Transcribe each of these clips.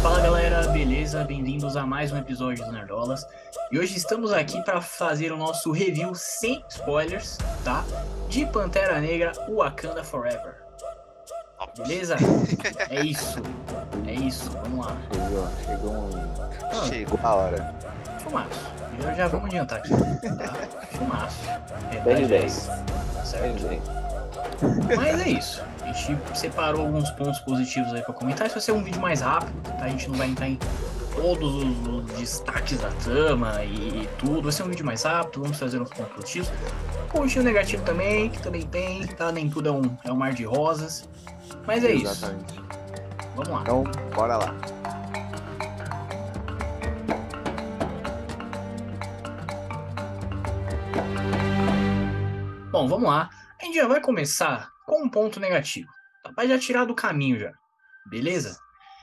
Fala galera, beleza? Bem-vindos a mais um episódio do Nerdolas. E hoje estamos aqui para fazer o nosso review sem spoilers, tá? De Pantera Negra Wakanda Forever. Beleza? É isso. É isso, vamos lá. Chegou, chegou um. Chegou a hora. Filmaço. Já, já vamos adiantar aqui. Tá? Filmaço. É, 10 de tá, 10. Certo? Mas é isso. A gente separou alguns pontos positivos aí pra comentar. Isso vai ser um vídeo mais rápido, tá? A gente não vai entrar em todos os, destaques da trama e, tudo. Vai ser um vídeo mais rápido, vamos trazer uns pontos positivos. Pontinho negativo também, que também tem, tá? Nem tudo é um, é um mar de rosas. Mas é isso. Exatamente. Vamos lá. Então, bora lá. Bom, vamos lá. A gente já vai começar com um ponto negativo. Tá? Vai já tirar do caminho já. Beleza?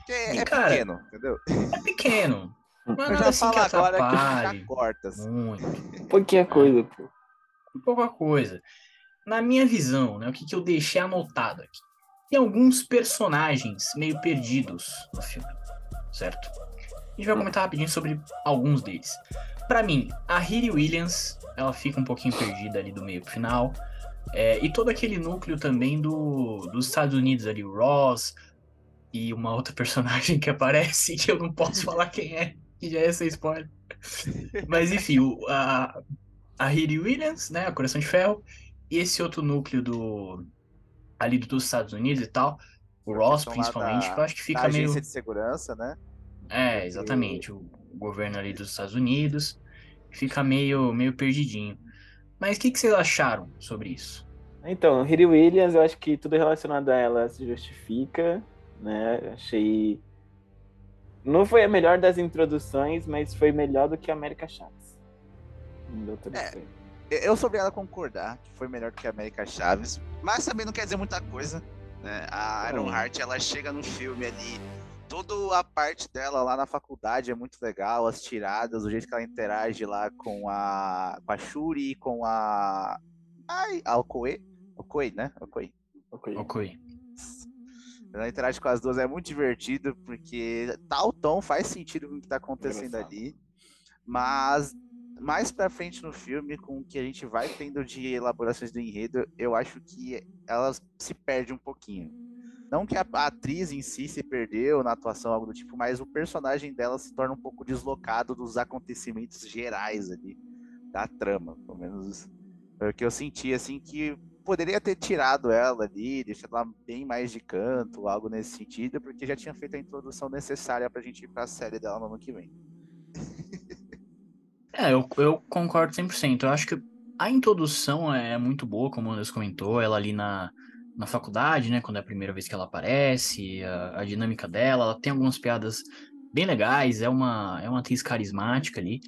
É, E, é cara, pequeno, entendeu? É pequeno. Não é nada já assim que agora que atrapalhe. já corta. assim. Muito. Pouquinha coisa, pô. pouca coisa. Na minha visão, né, o que, que eu deixei anotado aqui? Tem alguns personagens meio perdidos no filme, certo? A gente vai comentar rapidinho sobre alguns deles. Pra mim, a Riri Williams, ela fica um pouquinho perdida ali do meio pro final. É, e todo aquele núcleo também do, dos Estados Unidos ali, o Ross e uma outra personagem que aparece, que eu não posso falar quem é, que já é sem spoiler. Mas enfim, o- a, a Williams, né, a Coração de Ferro, e esse outro núcleo do ali dos Estados Unidos e tal, o Ross principalmente, da- que eu acho que Da fica agência meio de segurança, né? é, exatamente, o governo ali dos Estados Unidos fica meio meio perdidinho. Mas o que, que vocês acharam sobre isso? Então, Riri Williams, eu acho que tudo relacionado a ela se justifica, né? Achei. Não foi a melhor das introduções, mas foi melhor do que a América Chaves. É. Eu sou obrigado a concordar que foi melhor que a América Chaves, mas também não quer dizer muita coisa. Né? A Iron Hum. Heart, ela chega no filme ali, toda a parte dela lá na faculdade é muito legal, as tiradas, o jeito que ela interage lá com a, com a Shuri, com a. Ai, a Okoe? Okoe, né? Okoe. Ok. Ok. Ela interage com as duas, é muito divertido, porque tal tom faz sentido com o que tá acontecendo ali. Mas mais pra frente no filme, com o que a gente vai tendo de elaborações do enredo, eu acho que ela se perde um pouquinho. Não que a, atriz em si se perdeu na atuação, algo do tipo, mas o personagem dela se torna um pouco deslocado dos acontecimentos gerais ali, da trama, pelo menos foi o que eu senti, assim, que poderia ter tirado ela ali, deixado ela bem mais de canto, algo nesse sentido, porque já tinha feito a introdução necessária pra gente ir pra série dela no ano que vem. É, eu, eu concordo 100%. Eu acho que a introdução é muito boa, como o Anderson comentou, ela ali na, na faculdade, né, quando é a primeira vez que ela aparece, a, a dinâmica dela, ela tem algumas piadas bem legais, é uma, é uma atriz carismática ali,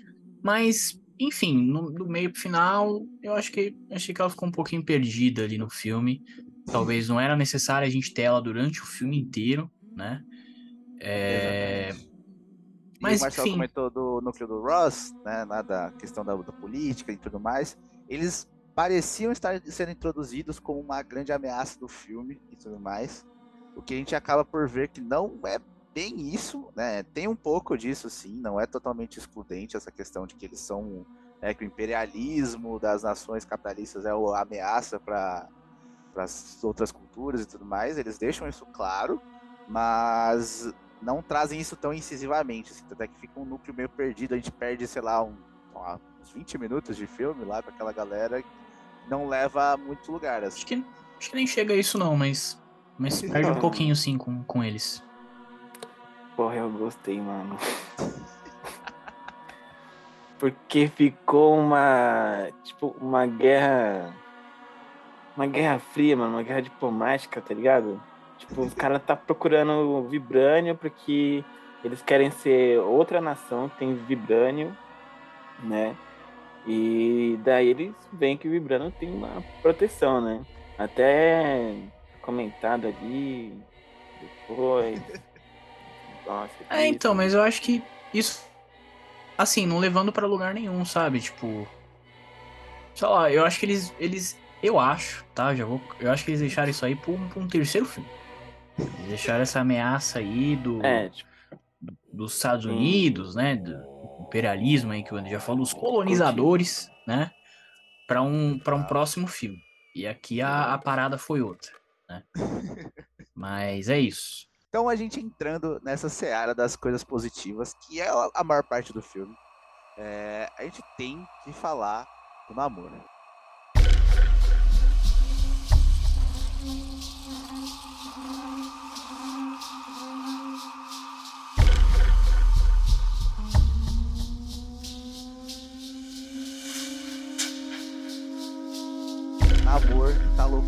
mas, enfim, no, do meio pro final, eu acho que, achei que ela ficou um pouquinho perdida ali no filme, talvez não era necessário a gente ter ela durante o filme inteiro, né, é, E Mas, o Marcelo enfim. comentou do núcleo do Ross, né, lá da questão da, da política e tudo mais. Eles pareciam estar sendo introduzidos como uma grande ameaça do filme e tudo mais. O que a gente acaba por ver que não é bem isso, né? Tem um pouco disso, sim, não é totalmente excludente essa questão de que eles são. né, que o imperialismo das nações capitalistas é a ameaça para as outras culturas e tudo mais. Eles deixam isso claro, mas não trazem isso tão incisivamente, assim, até que fica um núcleo meio perdido, a gente perde, sei lá, um, uns 20 minutos de filme lá com aquela galera não leva a muito lugar, assim. acho que, acho que nem chega a isso não, mas, mas perde um pouquinho sim com, com eles. Porra, eu gostei, mano. Porque ficou uma. Tipo, uma guerra. Uma guerra fria, mano. Uma guerra diplomática, tá ligado? Tipo, os caras tá procurando vibrânio porque eles querem ser outra nação que tem vibrânio, né? E daí eles veem que o vibrânio tem uma proteção, né? Até comentado ali depois. Nossa, É, então, mas eu acho que isso assim, não levando pra lugar nenhum, sabe? Tipo. Sei lá, eu acho que eles. eles eu acho, tá? Já vou. Eu acho que eles deixaram isso aí pra um, pra um terceiro filme. Eles deixaram essa ameaça aí do. É, tipo, dos Estados Sim. Unidos, né, do imperialismo aí que o André já falou, os colonizadores, né, para um para um próximo filme. E aqui a, a parada foi outra, né? Mas é isso. Então a gente entrando nessa seara das coisas positivas, que é a a maior parte do filme, é, a gente tem que falar do namoro.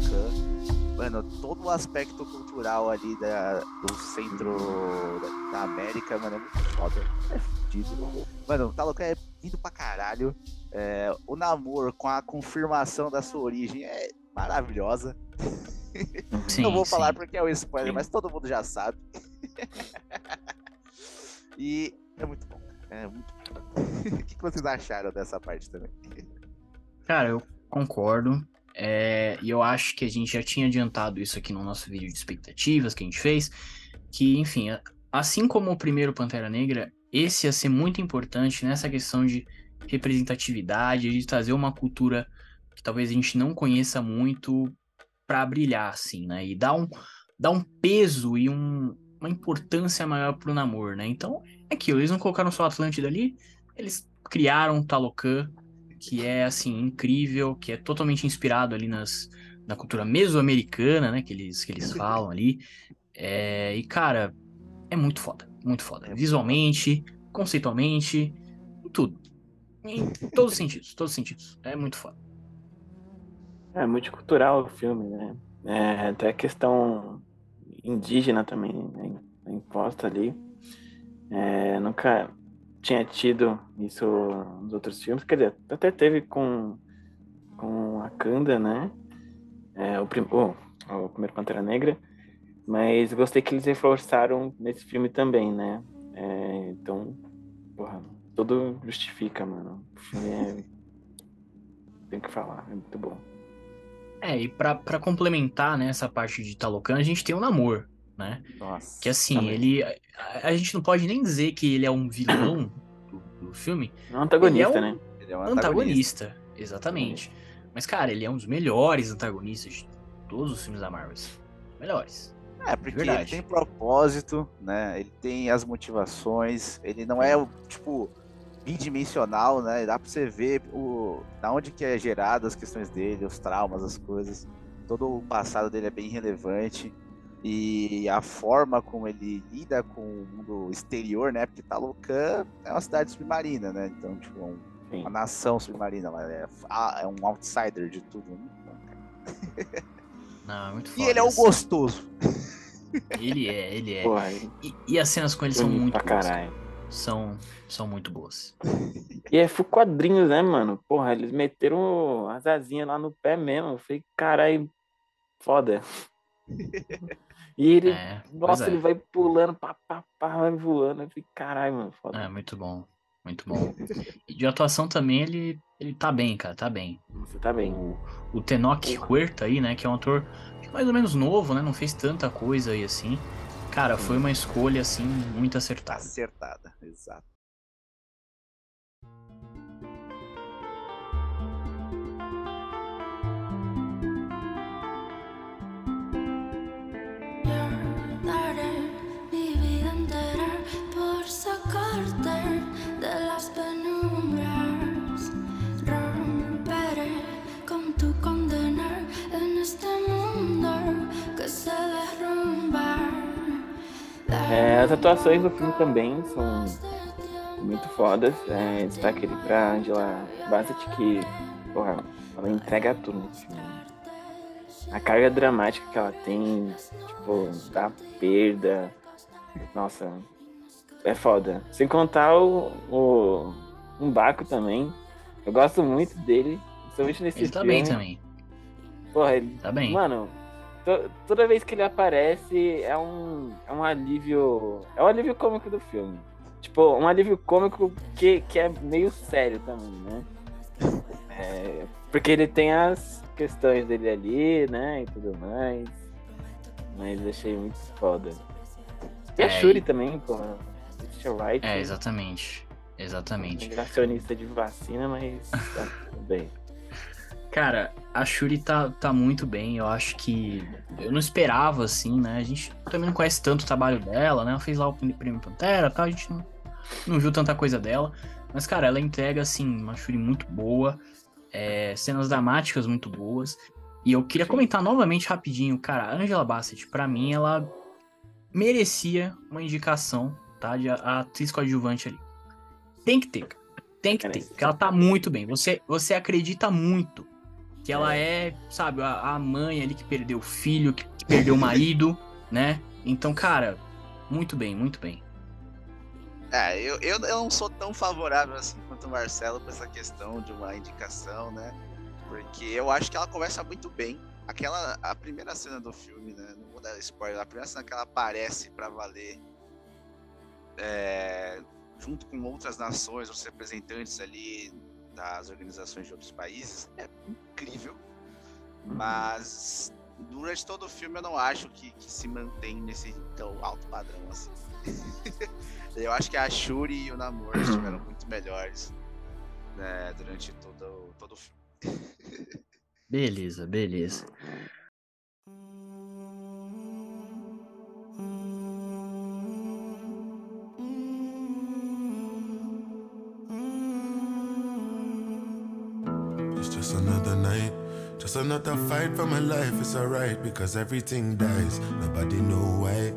Talocan, mano, todo o aspecto cultural ali da, do centro da, da América, mano, é muito foda. É fudido. Mano, o Talocan é lindo pra caralho. É, o namoro com a confirmação da sua origem é maravilhosa. Sim, Não vou sim. falar porque é um spoiler, Sim. mas todo mundo já sabe. e é muito bom. É muito bom. o que vocês acharam dessa parte também? Cara, eu concordo. É, e eu acho que a gente já tinha adiantado isso aqui no nosso vídeo de expectativas que a gente fez. Que, enfim, assim como o primeiro Pantera Negra, esse ia ser muito importante nessa questão de representatividade, de trazer uma cultura que talvez a gente não conheça muito pra brilhar, assim, né? E dar um, dar um peso e um- uma importância maior pro namoro, né? Então, é aquilo, eles não colocaram só Atlântida ali, eles criaram Talocan, que é assim incrível, que é totalmente inspirado ali nas, na cultura mesoamericana, né, que eles que eles falam ali. É, e cara, é muito foda, muito foda. É Visualmente, conceitualmente, em tudo. Em todos os sentidos, todos os sentidos. É muito foda. é multicultural o filme, né? É, até a questão indígena também né, imposta ali. É, nunca tinha tido isso nos outros filmes. Quer dizer, até teve com, com a Kanda, né? É, o, prim, o primeiro Pantera Negra. Mas gostei que eles reforçaram nesse filme também, né? É, então, porra, tudo justifica, mano. O filme é. Tem que falar, é muito bom. É, e pra, pra complementar né, essa parte de Talocan, a gente tem o Namor, né? Nossa. Que assim, Também. ele. A, a gente não pode nem dizer que ele é um vilão do, do filme, É um antagonista, Ele é um- né? Ele é um antagonista, exatamente. Mas, cara, ele é um dos melhores antagonistas de todos os filmes da Marvel. Melhores. É, porque ele tem propósito, né? Ele tem as motivações, ele não é o tipo bidimensional, né? Dá pra você ver o da onde que é gerado as questões dele, os traumas, as coisas. Todo o passado dele é bem relevante e a forma como ele lida com o mundo exterior, né? Porque Talocan é uma cidade submarina, né? Então, tipo, é um- uma nação submarina, é, ah, é um outsider de tudo. né? Não, é muito E foda. ele é o assim. gostoso. Ele é, ele é. Porra, E, e as cenas com ele são muito pra boas. caralho. São, são muito boas. E é full quadrinhos, né, mano? Porra, eles meteram as asinhas lá no pé mesmo. Eu falei, caralho, foda. E ele, É, nossa, é. ele vai pulando, pá, pá, pá, vai voando. Eu caralho, mano, foda. É, muito bom. Muito bom. E de atuação também, ele, ele tá bem, cara, tá bem. Você tá bem. O, o Tenoch Huerta aí, né, que é um ator mais ou menos novo, né, não fez tanta coisa aí assim. Cara, foi uma escolha, assim, muito acertada. Acertada, exato. As atuações do filme também são muito fodas. É, destaque ali pra Angela Bassett, que, porra, ela entrega tudo filme. A carga dramática que ela tem, tipo, da perda. Nossa, é foda. Sem contar o, o um Baco também. Eu gosto muito dele, principalmente nesse Ele tá filme. bem também, Porra, ele tá bem. Mano, to- toda vez que ele aparece é um, é um alívio. É um alívio cômico do filme. Tipo, um alívio cômico que, que é meio sério também, né? É, porque ele tem as questões dele ali, né? E tudo mais. Mas achei muito foda. E a É, Shuri e- também, porra. Richard Wright. É, exatamente. Exatamente. Negacionista de vacina, mas tá tudo bem. Cara, a Shuri tá, tá muito bem. Eu acho que. Eu não esperava, assim, né? A gente também não conhece tanto o trabalho dela, né? Ela fez lá o Prêmio Pantera e tal. A gente não, não viu tanta coisa dela. Mas, cara, ela entrega, assim, uma Shuri muito boa. é, cenas dramáticas muito boas. E eu queria comentar novamente rapidinho, cara, a Angela Bassett, pra mim, ela merecia uma indicação, tá? De a, atriz coadjuvante ali. Tem que ter, cara. Tem que ter, porque ela tá muito bem. Você, você acredita muito que ela é, sabe, a, a mãe ali que perdeu o filho, que, que perdeu o marido, né? Então, cara, muito bem, muito bem. É, eu, eu, eu não sou tão favorável assim quanto o Marcelo pra essa questão de uma indicação, né? Porque eu acho que ela conversa muito bem. Aquela, a primeira cena do filme, né? Não vou dar spoiler, a primeira cena que ela aparece pra valer é, junto com outras nações, os representantes ali das organizações de outros países, é incrível. Mas durante todo o filme eu não acho que, que se mantém nesse tão alto padrão assim. eu acho que a Shuri e o Namor estiveram muito melhores né, durante todo, todo o filme. Beleza, beleza. Just another fight for my life. It's alright because everything dies. Nobody know why.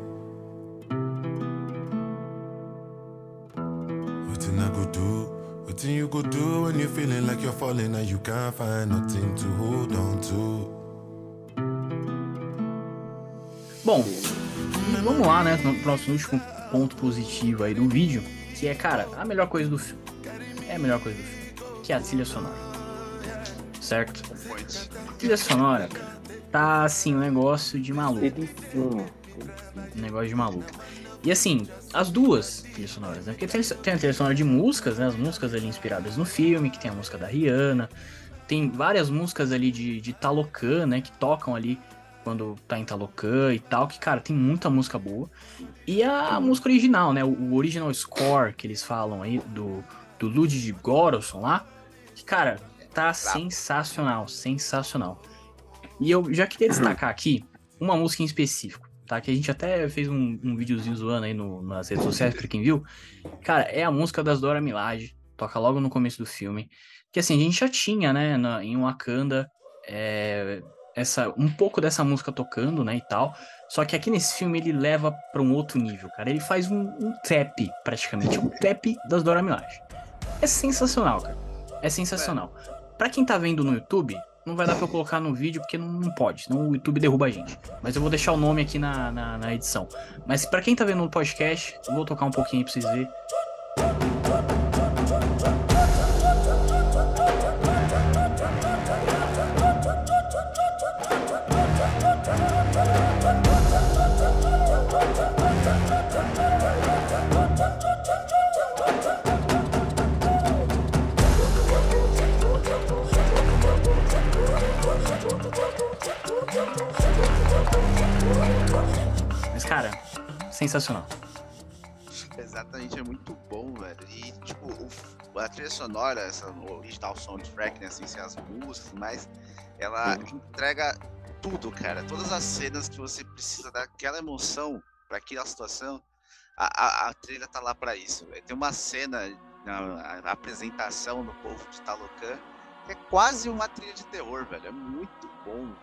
Nothing I go do, nothing you go do when you're feeling like you're falling and you can't find nothing to hold on to. Bom, vamos lá, né? No próximo último ponto positivo aí do vídeo, que é, cara, a melhor coisa do filme. É a melhor coisa do filme, que é a trilha sonora. Certo? Trilha sonora, cara, tá assim, um negócio de maluco. Um negócio de maluco. E assim, as duas trilhas sonoras, né? Porque tem, tem a trilha sonora de músicas, né? As músicas ali inspiradas no filme, que tem a música da Rihanna. Tem várias músicas ali de, de Talocan, né? Que tocam ali quando tá em Talocan e tal. Que, cara, tem muita música boa. E a música original, né? O, o original score que eles falam aí do, do Ludwig Göransson lá. Que, cara, tá sensacional, sensacional. E eu já queria destacar aqui uma música em específico, tá? Que a gente até fez um, um videozinho zoando aí no- nas redes sociais pra quem viu. Cara, é a música das Dora Milaje, toca logo no começo do filme. Que assim, a gente já tinha, né, na- em Wakanda, é, essa, um pouco dessa música tocando, né, e tal. Só que aqui nesse filme ele leva pra um outro nível, cara. Ele faz um, um trap, praticamente, um trap das Dora Milaje. É sensacional, cara. É sensacional. Pra quem tá vendo no YouTube, não vai dar pra eu colocar no vídeo porque não, não pode, senão o YouTube derruba a gente. Mas eu vou deixar o nome aqui na, na, na edição. Mas pra quem tá vendo no podcast, eu vou tocar um pouquinho aí pra vocês verem. Cara, sensacional. Exatamente, é muito bom, velho. E, tipo, o- a trilha sonora, essa o original soundtrack, né, assim, sem as músicas, mas ela entrega tudo, cara. Todas as cenas que você precisa daquela emoção pra aquela situação, a, a, a trilha tá lá pra isso, velho. Tem uma cena na a apresentação do povo de Talocan que é quase uma trilha de terror, velho. É muito bom.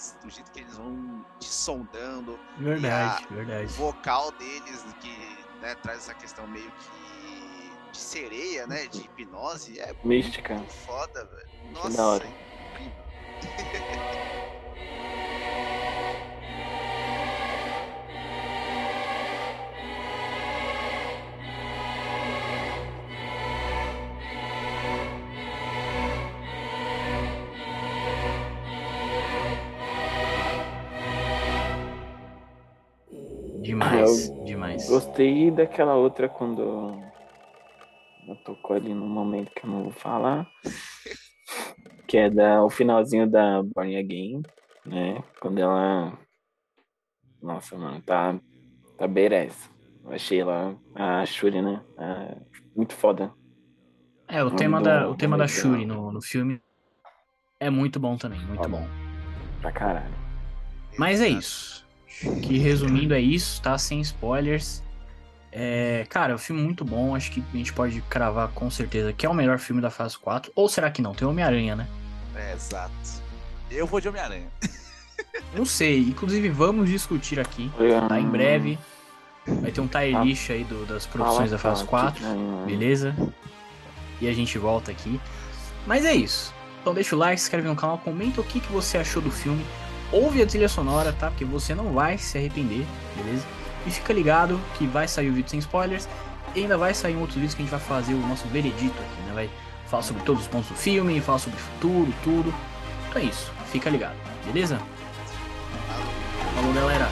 Eles- do jeito que eles vão te sondando, Verdade, o verdade. vocal deles, que né, traz essa questão meio que de sereia, né? De hipnose, é Mística. muito foda, velho. da Nossa, hora. é incrível. Gostei daquela outra quando eu tocou ali no momento que eu não vou falar. Que é da, o finalzinho da Born Again, né? Quando ela. Nossa, mano, tá. Tá beiressa. Eu achei ela, a Shuri, né? a- muito foda. É, o tema da, o tema da Shuri no, no filme é muito bom também, muito Foda. bom. Pra caralho. Mas é isso. Que resumindo é isso, tá? Sem spoilers. É, cara, o filme muito bom. Acho que a gente pode cravar com certeza que é o melhor filme da fase 4. Ou será que não? Tem Homem-Aranha, né? É, exato. Eu vou de Homem-Aranha. Não sei. Inclusive, vamos discutir aqui. Tá em breve. Vai ter um tier Ah. list aí do- das produções da fase 4. Beleza? E a gente volta aqui. Mas é isso. Então deixa o like, se inscreve no canal, comenta o que, que você achou do filme. Ouve a trilha sonora, tá? Porque você não vai se arrepender, beleza? E fica ligado que vai sair o vídeo sem spoilers. E ainda vai sair um outro vídeo que a gente vai fazer o nosso veredito aqui, né? Vai falar sobre todos os pontos do filme, falar sobre o futuro, tudo. Então é isso. Fica ligado, beleza? Falou, galera.